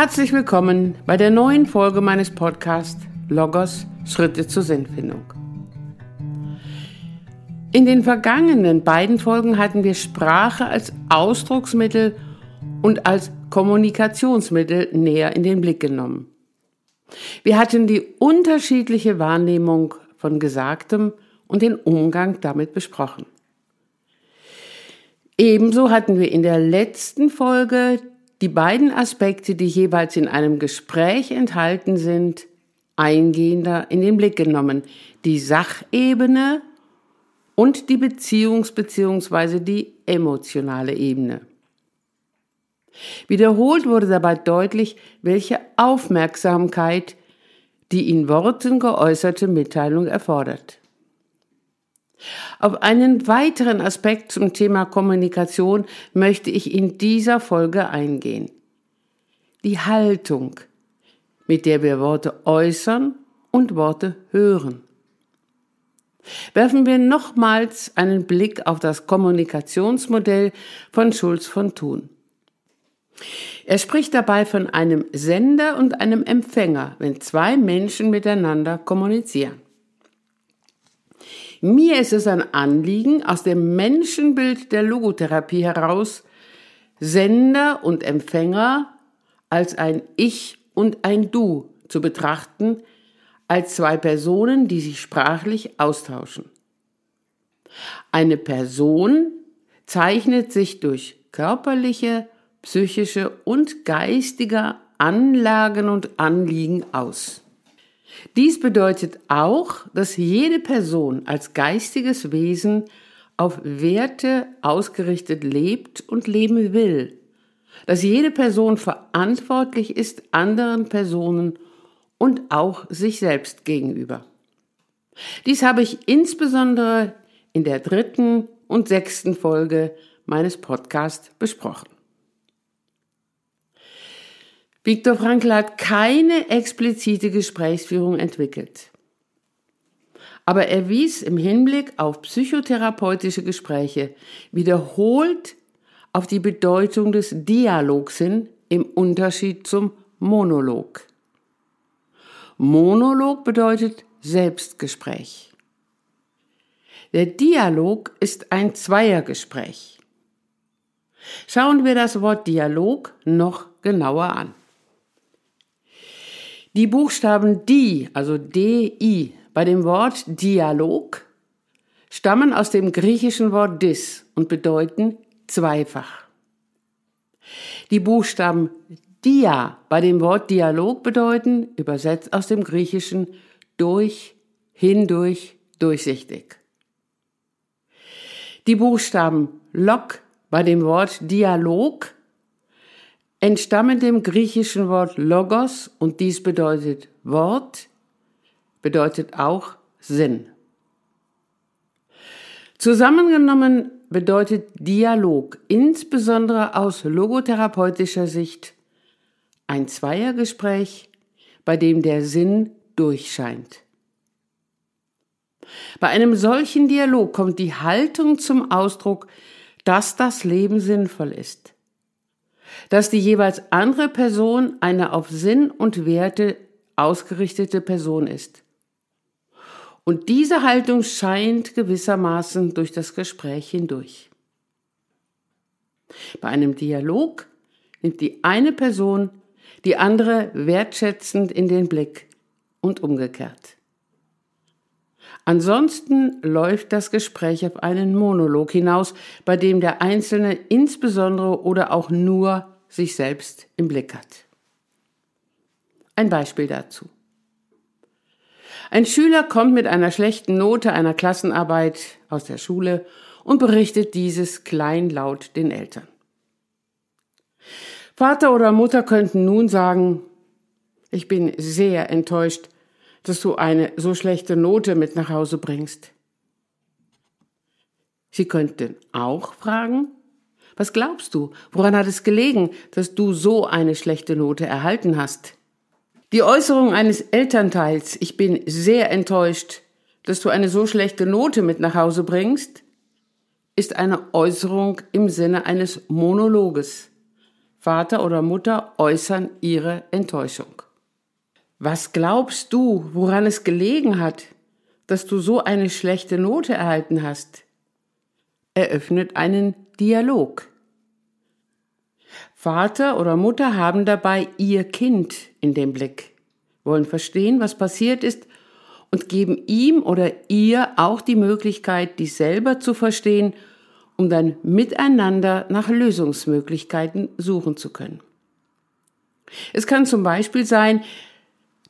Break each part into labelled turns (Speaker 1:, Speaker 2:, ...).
Speaker 1: Herzlich willkommen bei der neuen Folge meines Podcasts Logos Schritte zur Sinnfindung. In den vergangenen beiden Folgen hatten wir Sprache als Ausdrucksmittel und als Kommunikationsmittel näher in den Blick genommen. Wir hatten die unterschiedliche Wahrnehmung von Gesagtem und den Umgang damit besprochen. Ebenso hatten wir in der letzten Folge die beiden Aspekte, die jeweils in einem Gespräch enthalten sind, eingehender in den Blick genommen. Die Sachebene und die Beziehungs- bzw. die emotionale Ebene. Wiederholt wurde dabei deutlich, welche Aufmerksamkeit die in Worten geäußerte Mitteilung erfordert. Auf einen weiteren Aspekt zum Thema Kommunikation möchte ich in dieser Folge eingehen. Die Haltung, mit der wir Worte äußern und Worte hören. Werfen wir nochmals einen Blick auf das Kommunikationsmodell von Schulz von Thun. Er spricht dabei von einem Sender und einem Empfänger, wenn zwei Menschen miteinander kommunizieren. Mir ist es ein Anliegen, aus dem Menschenbild der Logotherapie heraus Sender und Empfänger als ein Ich und ein Du zu betrachten, als zwei Personen, die sich sprachlich austauschen. Eine Person zeichnet sich durch körperliche, psychische und geistige Anlagen und Anliegen aus. Dies bedeutet auch, dass jede Person als geistiges Wesen auf Werte ausgerichtet lebt und leben will, dass jede Person verantwortlich ist anderen Personen und auch sich selbst gegenüber. Dies habe ich insbesondere in der dritten und sechsten Folge meines Podcasts besprochen. Viktor Frankl hat keine explizite Gesprächsführung entwickelt. Aber er wies im Hinblick auf psychotherapeutische Gespräche wiederholt auf die Bedeutung des Dialogs hin im Unterschied zum Monolog. Monolog bedeutet Selbstgespräch. Der Dialog ist ein Zweiergespräch. Schauen wir das Wort Dialog noch genauer an. Die Buchstaben die, also di, bei dem Wort Dialog stammen aus dem griechischen Wort dis und bedeuten zweifach. Die Buchstaben dia bei dem Wort Dialog bedeuten, übersetzt aus dem griechischen durch, hindurch, durchsichtig. Die Buchstaben log bei dem Wort Dialog entstammen dem griechischen Wort Logos und dies bedeutet Wort, bedeutet auch Sinn. Zusammengenommen bedeutet Dialog insbesondere aus logotherapeutischer Sicht ein Zweiergespräch, bei dem der Sinn durchscheint. Bei einem solchen Dialog kommt die Haltung zum Ausdruck, dass das Leben sinnvoll ist dass die jeweils andere Person eine auf Sinn und Werte ausgerichtete Person ist. Und diese Haltung scheint gewissermaßen durch das Gespräch hindurch. Bei einem Dialog nimmt die eine Person die andere wertschätzend in den Blick und umgekehrt. Ansonsten läuft das Gespräch auf einen Monolog hinaus, bei dem der Einzelne insbesondere oder auch nur sich selbst im Blick hat. Ein Beispiel dazu. Ein Schüler kommt mit einer schlechten Note einer Klassenarbeit aus der Schule und berichtet dieses kleinlaut den Eltern. Vater oder Mutter könnten nun sagen, ich bin sehr enttäuscht, dass du eine so schlechte Note mit nach Hause bringst. Sie könnten auch fragen, was glaubst du? Woran hat es gelegen, dass du so eine schlechte Note erhalten hast? Die Äußerung eines Elternteils, ich bin sehr enttäuscht, dass du eine so schlechte Note mit nach Hause bringst, ist eine Äußerung im Sinne eines Monologes. Vater oder Mutter äußern ihre Enttäuschung. Was glaubst du, woran es gelegen hat, dass du so eine schlechte Note erhalten hast? Eröffnet einen Dialog. Vater oder Mutter haben dabei ihr Kind in dem Blick, wollen verstehen, was passiert ist und geben ihm oder ihr auch die Möglichkeit, dies selber zu verstehen, um dann miteinander nach Lösungsmöglichkeiten suchen zu können. Es kann zum Beispiel sein,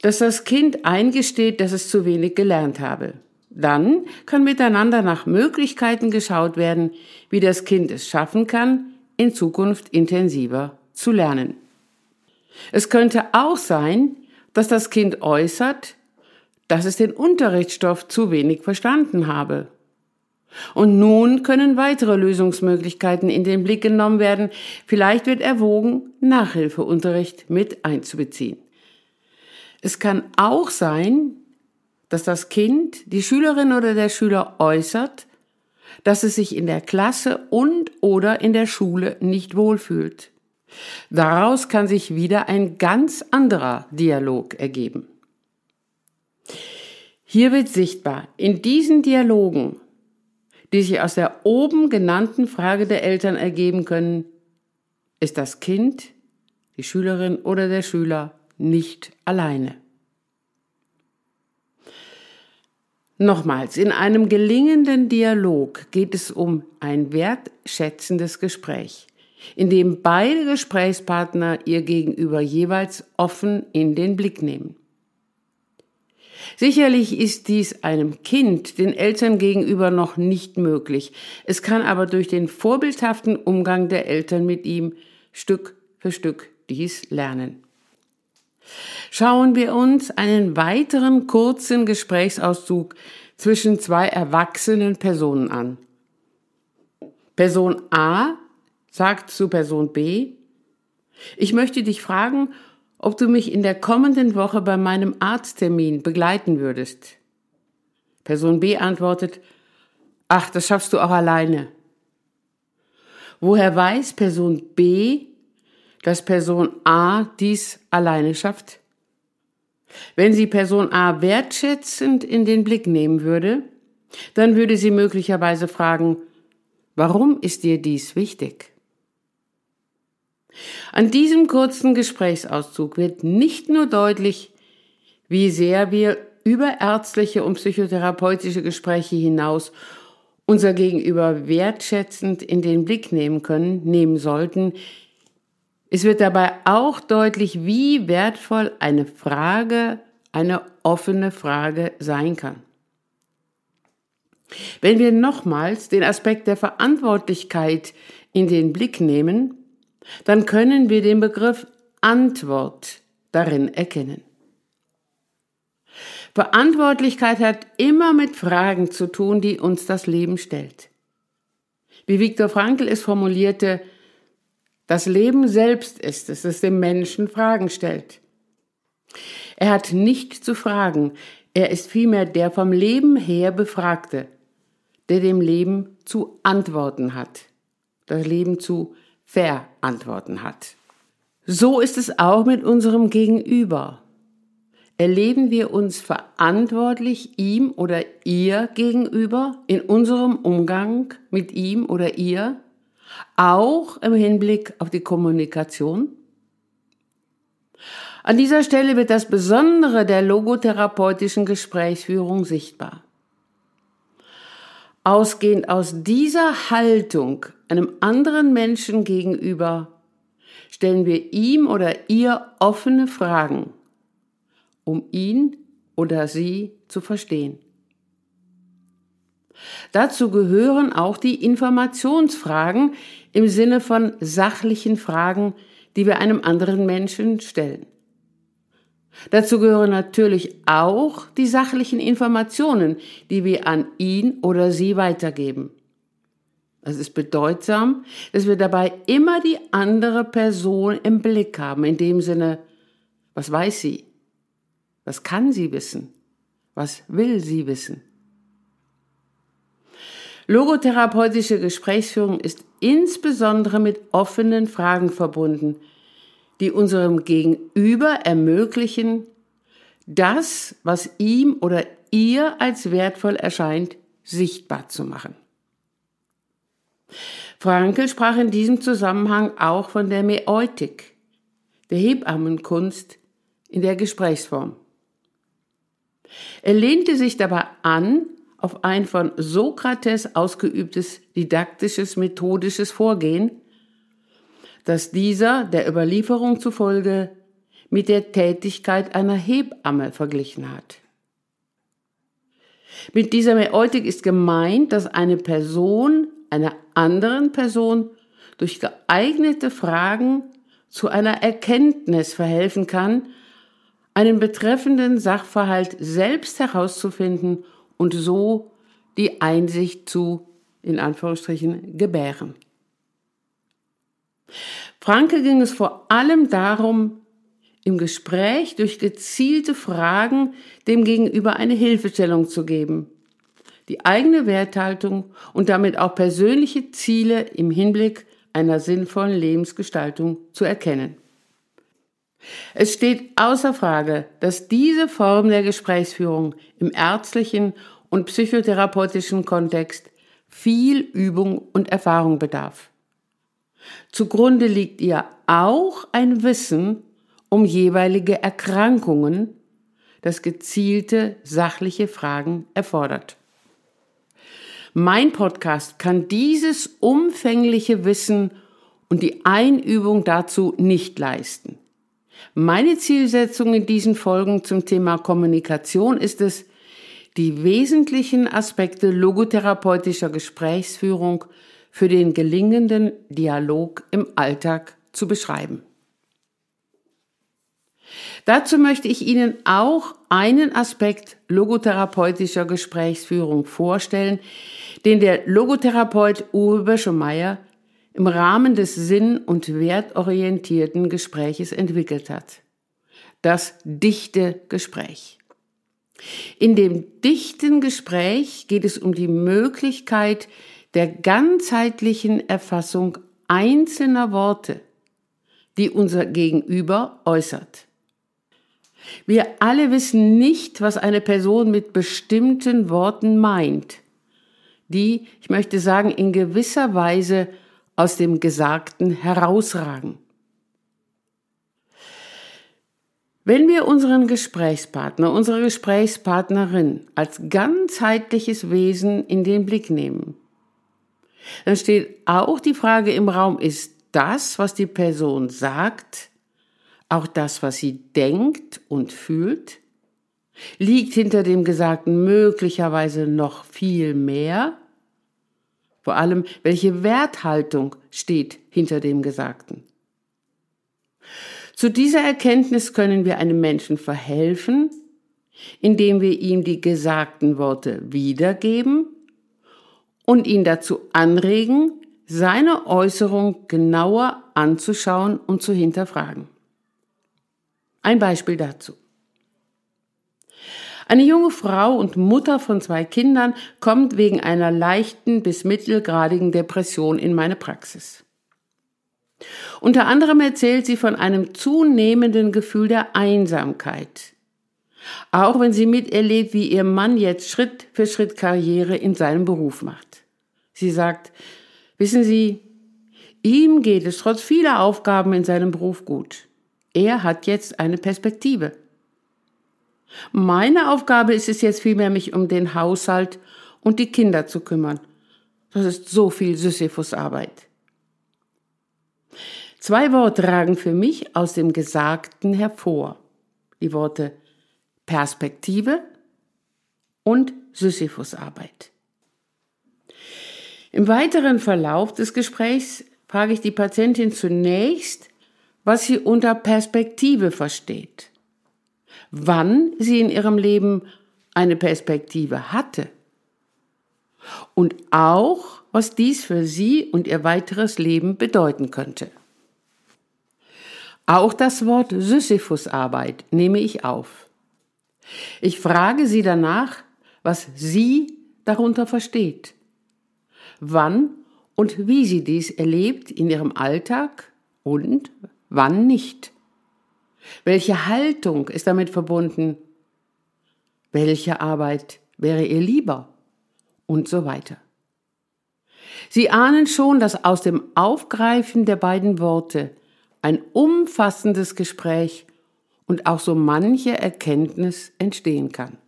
Speaker 1: dass das Kind eingesteht, dass es zu wenig gelernt habe. Dann kann miteinander nach Möglichkeiten geschaut werden, wie das Kind es schaffen kann, in Zukunft intensiver zu lernen. Es könnte auch sein, dass das Kind äußert, dass es den Unterrichtsstoff zu wenig verstanden habe. Und nun können weitere Lösungsmöglichkeiten in den Blick genommen werden. Vielleicht wird erwogen, Nachhilfeunterricht mit einzubeziehen. Es kann auch sein, dass das Kind, die Schülerin oder der Schüler äußert, dass es sich in der Klasse und oder in der Schule nicht wohlfühlt. Daraus kann sich wieder ein ganz anderer Dialog ergeben. Hier wird sichtbar, in diesen Dialogen, die sich aus der oben genannten Frage der Eltern ergeben können, ist das Kind, die Schülerin oder der Schüler nicht alleine. Nochmals, in einem gelingenden Dialog geht es um ein wertschätzendes Gespräch, in dem beide Gesprächspartner ihr gegenüber jeweils offen in den Blick nehmen. Sicherlich ist dies einem Kind den Eltern gegenüber noch nicht möglich. Es kann aber durch den vorbildhaften Umgang der Eltern mit ihm Stück für Stück dies lernen. Schauen wir uns einen weiteren kurzen Gesprächsauszug zwischen zwei erwachsenen Personen an. Person A sagt zu Person B, ich möchte dich fragen, ob du mich in der kommenden Woche bei meinem Arzttermin begleiten würdest. Person B antwortet, ach, das schaffst du auch alleine. Woher weiß Person B, dass Person A dies alleine schafft? Wenn sie Person A wertschätzend in den Blick nehmen würde, dann würde sie möglicherweise fragen, warum ist dir dies wichtig? An diesem kurzen Gesprächsauszug wird nicht nur deutlich, wie sehr wir über ärztliche und psychotherapeutische Gespräche hinaus unser Gegenüber wertschätzend in den Blick nehmen können, nehmen sollten. Es wird dabei auch deutlich, wie wertvoll eine Frage, eine offene Frage sein kann. Wenn wir nochmals den Aspekt der Verantwortlichkeit in den Blick nehmen, dann können wir den Begriff Antwort darin erkennen. Verantwortlichkeit hat immer mit Fragen zu tun, die uns das Leben stellt. Wie Viktor Frankl es formulierte, das Leben selbst ist es, das dem Menschen Fragen stellt. Er hat nicht zu fragen, er ist vielmehr der vom Leben her Befragte, der dem Leben zu antworten hat, das Leben zu verantworten hat. So ist es auch mit unserem Gegenüber. Erleben wir uns verantwortlich ihm oder ihr gegenüber in unserem Umgang mit ihm oder ihr, auch im Hinblick auf die Kommunikation? An dieser Stelle wird das Besondere der logotherapeutischen Gesprächsführung sichtbar. Ausgehend aus dieser Haltung einem anderen Menschen gegenüber stellen wir ihm oder ihr offene Fragen, um ihn oder sie zu verstehen. Dazu gehören auch die Informationsfragen im Sinne von sachlichen Fragen, die wir einem anderen Menschen stellen. Dazu gehören natürlich auch die sachlichen Informationen, die wir an ihn oder sie weitergeben. Es ist bedeutsam, dass wir dabei immer die andere Person im Blick haben, in dem Sinne, was weiß sie? Was kann sie wissen? Was will sie wissen? Logotherapeutische Gesprächsführung ist insbesondere mit offenen Fragen verbunden, die unserem Gegenüber ermöglichen, das, was ihm oder ihr als wertvoll erscheint, sichtbar zu machen. Frankel sprach in diesem Zusammenhang auch von der Mäeutik, der Hebammenkunst in der Gesprächsform. Er lehnte sich dabei an auf ein von Sokrates ausgeübtes didaktisches methodisches Vorgehen, das dieser der Überlieferung zufolge mit der Tätigkeit einer Hebamme verglichen hat. Mit dieser Mäeutik ist gemeint, dass eine Person einer anderen Person durch geeignete Fragen zu einer Erkenntnis verhelfen kann, einen betreffenden Sachverhalt selbst herauszufinden und so die Einsicht zu, in Anführungsstrichen, gebären. Franke ging es vor allem darum, im Gespräch durch gezielte Fragen dem Gegenüber eine Hilfestellung zu geben, die eigene Werthaltung und damit auch persönliche Ziele im Hinblick einer sinnvollen Lebensgestaltung zu erkennen. Es steht außer Frage, dass diese Form der Gesprächsführung im ärztlichen und psychotherapeutischen Kontext viel Übung und Erfahrung bedarf. Zugrunde liegt ihr auch ein Wissen um jeweilige Erkrankungen, das gezielte sachliche Fragen erfordert. Mein Podcast kann dieses umfängliche Wissen und die Einübung dazu nicht leisten. Meine Zielsetzung in diesen Folgen zum Thema Kommunikation ist es, die wesentlichen Aspekte logotherapeutischer Gesprächsführung für den gelingenden Dialog im Alltag zu beschreiben. Dazu möchte ich Ihnen auch einen Aspekt logotherapeutischer Gesprächsführung vorstellen, den der Logotherapeut Uwe Böschemeyer im Rahmen des sinn- und wertorientierten Gespräches entwickelt hat. Das dichte Gespräch. In dem dichten Gespräch geht es um die Möglichkeit der ganzheitlichen Erfassung einzelner Worte, die unser Gegenüber äußert. Wir alle wissen nicht, was eine Person mit bestimmten Worten meint, die, ich möchte sagen, in gewisser Weise aus dem Gesagten herausragen. Wenn wir unseren Gesprächspartner, unsere Gesprächspartnerin als ganzheitliches Wesen in den Blick nehmen, dann steht auch die Frage im Raum, ist das, was die Person sagt, auch das, was sie denkt und fühlt? Liegt hinter dem Gesagten möglicherweise noch viel mehr? Vor allem, welche Werthaltung steht hinter dem Gesagten? Zu dieser Erkenntnis können wir einem Menschen verhelfen, indem wir ihm die gesagten Worte wiedergeben und ihn dazu anregen, seine Äußerung genauer anzuschauen und zu hinterfragen. Ein Beispiel dazu. Eine junge Frau und Mutter von zwei Kindern kommt wegen einer leichten bis mittelgradigen Depression in meine Praxis. Unter anderem erzählt sie von einem zunehmenden Gefühl der Einsamkeit. Auch wenn sie miterlebt, wie ihr Mann jetzt Schritt für Schritt Karriere in seinem Beruf macht. Sie sagt, wissen Sie, ihm geht es trotz vieler Aufgaben in seinem Beruf gut. Er hat jetzt eine Perspektive. Meine Aufgabe ist es jetzt vielmehr, mich um den Haushalt und die Kinder zu kümmern. Das ist so viel Sisyphusarbeit. Zwei Worte ragen für mich aus dem Gesagten hervor. Die Worte Perspektive und Sisyphusarbeit. Im weiteren Verlauf des Gesprächs frage ich die Patientin zunächst, was sie unter Perspektive versteht, wann sie in ihrem Leben eine Perspektive hatte und auch, was dies für sie und ihr weiteres Leben bedeuten könnte. Auch das Wort Sisyphusarbeit nehme ich auf. Ich frage sie danach, was sie darunter versteht wann und wie sie dies erlebt in ihrem Alltag und wann nicht. Welche Haltung ist damit verbunden? Welche Arbeit wäre ihr lieber? Und so weiter. Sie ahnen schon, dass aus dem Aufgreifen der beiden Worte ein umfassendes Gespräch und auch so manche Erkenntnis entstehen kann.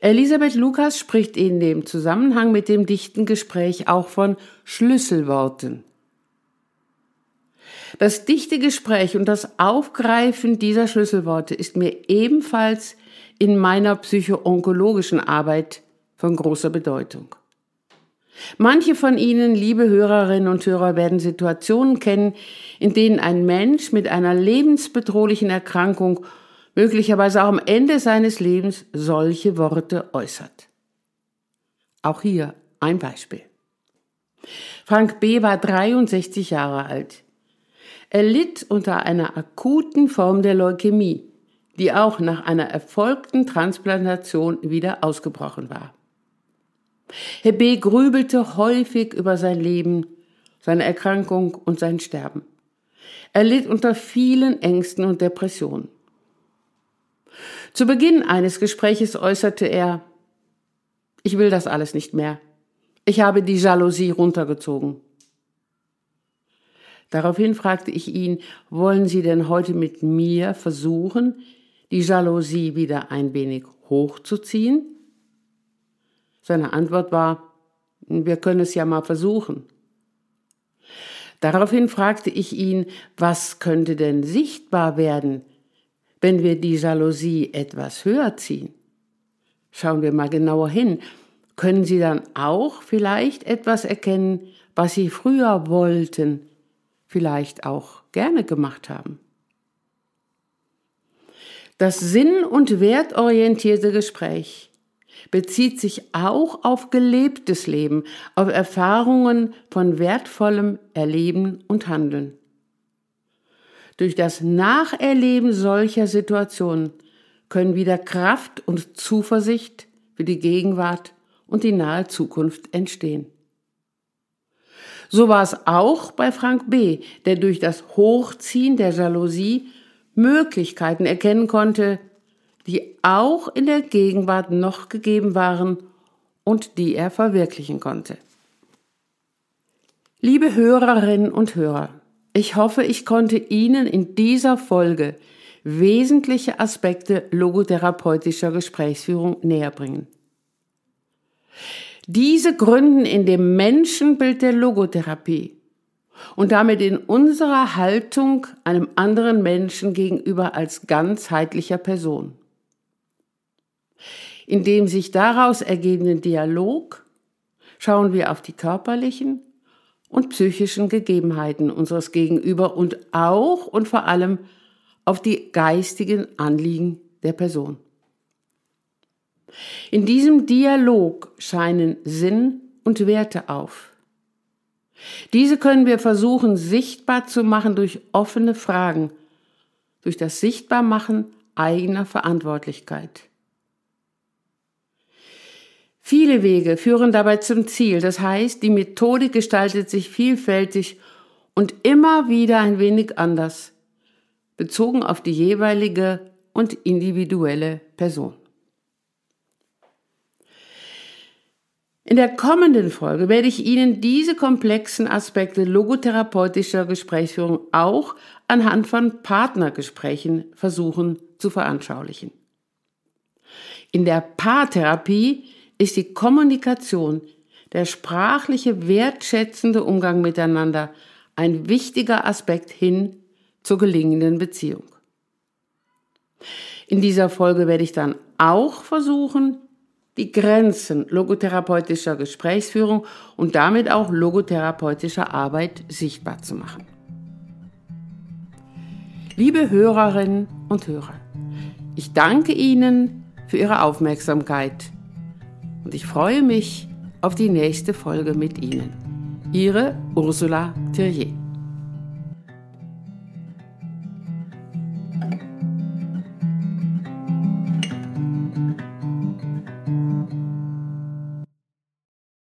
Speaker 1: Elisabeth Lukas spricht in dem Zusammenhang mit dem dichten Gespräch auch von Schlüsselworten. Das dichte Gespräch und das Aufgreifen dieser Schlüsselworte ist mir ebenfalls in meiner psychoonkologischen Arbeit von großer Bedeutung. Manche von Ihnen, liebe Hörerinnen und Hörer, werden Situationen kennen, in denen ein Mensch mit einer lebensbedrohlichen Erkrankung möglicherweise auch am Ende seines Lebens solche Worte äußert. Auch hier ein Beispiel. Frank B. war 63 Jahre alt. Er litt unter einer akuten Form der Leukämie, die auch nach einer erfolgten Transplantation wieder ausgebrochen war. Herr B. grübelte häufig über sein Leben, seine Erkrankung und sein Sterben. Er litt unter vielen Ängsten und Depressionen. Zu Beginn eines Gespräches äußerte er, ich will das alles nicht mehr. Ich habe die Jalousie runtergezogen. Daraufhin fragte ich ihn, wollen Sie denn heute mit mir versuchen, die Jalousie wieder ein wenig hochzuziehen? Seine Antwort war, wir können es ja mal versuchen. Daraufhin fragte ich ihn, was könnte denn sichtbar werden, wenn wir die Jalousie etwas höher ziehen. Schauen wir mal genauer hin. Können Sie dann auch vielleicht etwas erkennen, was Sie früher wollten, vielleicht auch gerne gemacht haben? Das sinn- und wertorientierte Gespräch bezieht sich auch auf gelebtes Leben, auf Erfahrungen von wertvollem Erleben und Handeln. Durch das Nacherleben solcher Situationen können wieder Kraft und Zuversicht für die Gegenwart und die nahe Zukunft entstehen. So war es auch bei Frank B., der durch das Hochziehen der Jalousie Möglichkeiten erkennen konnte, die auch in der Gegenwart noch gegeben waren und die er verwirklichen konnte. Liebe Hörerinnen und Hörer, ich hoffe, ich konnte Ihnen in dieser Folge wesentliche Aspekte logotherapeutischer Gesprächsführung näherbringen. Diese gründen in dem Menschenbild der Logotherapie und damit in unserer Haltung einem anderen Menschen gegenüber als ganzheitlicher Person. In dem sich daraus ergebenden Dialog schauen wir auf die körperlichen, und psychischen Gegebenheiten unseres Gegenüber und auch und vor allem auf die geistigen Anliegen der Person. In diesem Dialog scheinen Sinn und Werte auf. Diese können wir versuchen sichtbar zu machen durch offene Fragen, durch das Sichtbarmachen eigener Verantwortlichkeit. Viele Wege führen dabei zum Ziel. Das heißt, die Methodik gestaltet sich vielfältig und immer wieder ein wenig anders, bezogen auf die jeweilige und individuelle Person. In der kommenden Folge werde ich Ihnen diese komplexen Aspekte logotherapeutischer Gesprächsführung auch anhand von Partnergesprächen versuchen zu veranschaulichen. In der Paartherapie ist die Kommunikation, der sprachliche, wertschätzende Umgang miteinander ein wichtiger Aspekt hin zur gelingenden Beziehung. In dieser Folge werde ich dann auch versuchen, die Grenzen logotherapeutischer Gesprächsführung und damit auch logotherapeutischer Arbeit sichtbar zu machen. Liebe Hörerinnen und Hörer, ich danke Ihnen für Ihre Aufmerksamkeit und ich freue mich auf die nächste Folge mit Ihnen. Ihre Ursula Thierrier.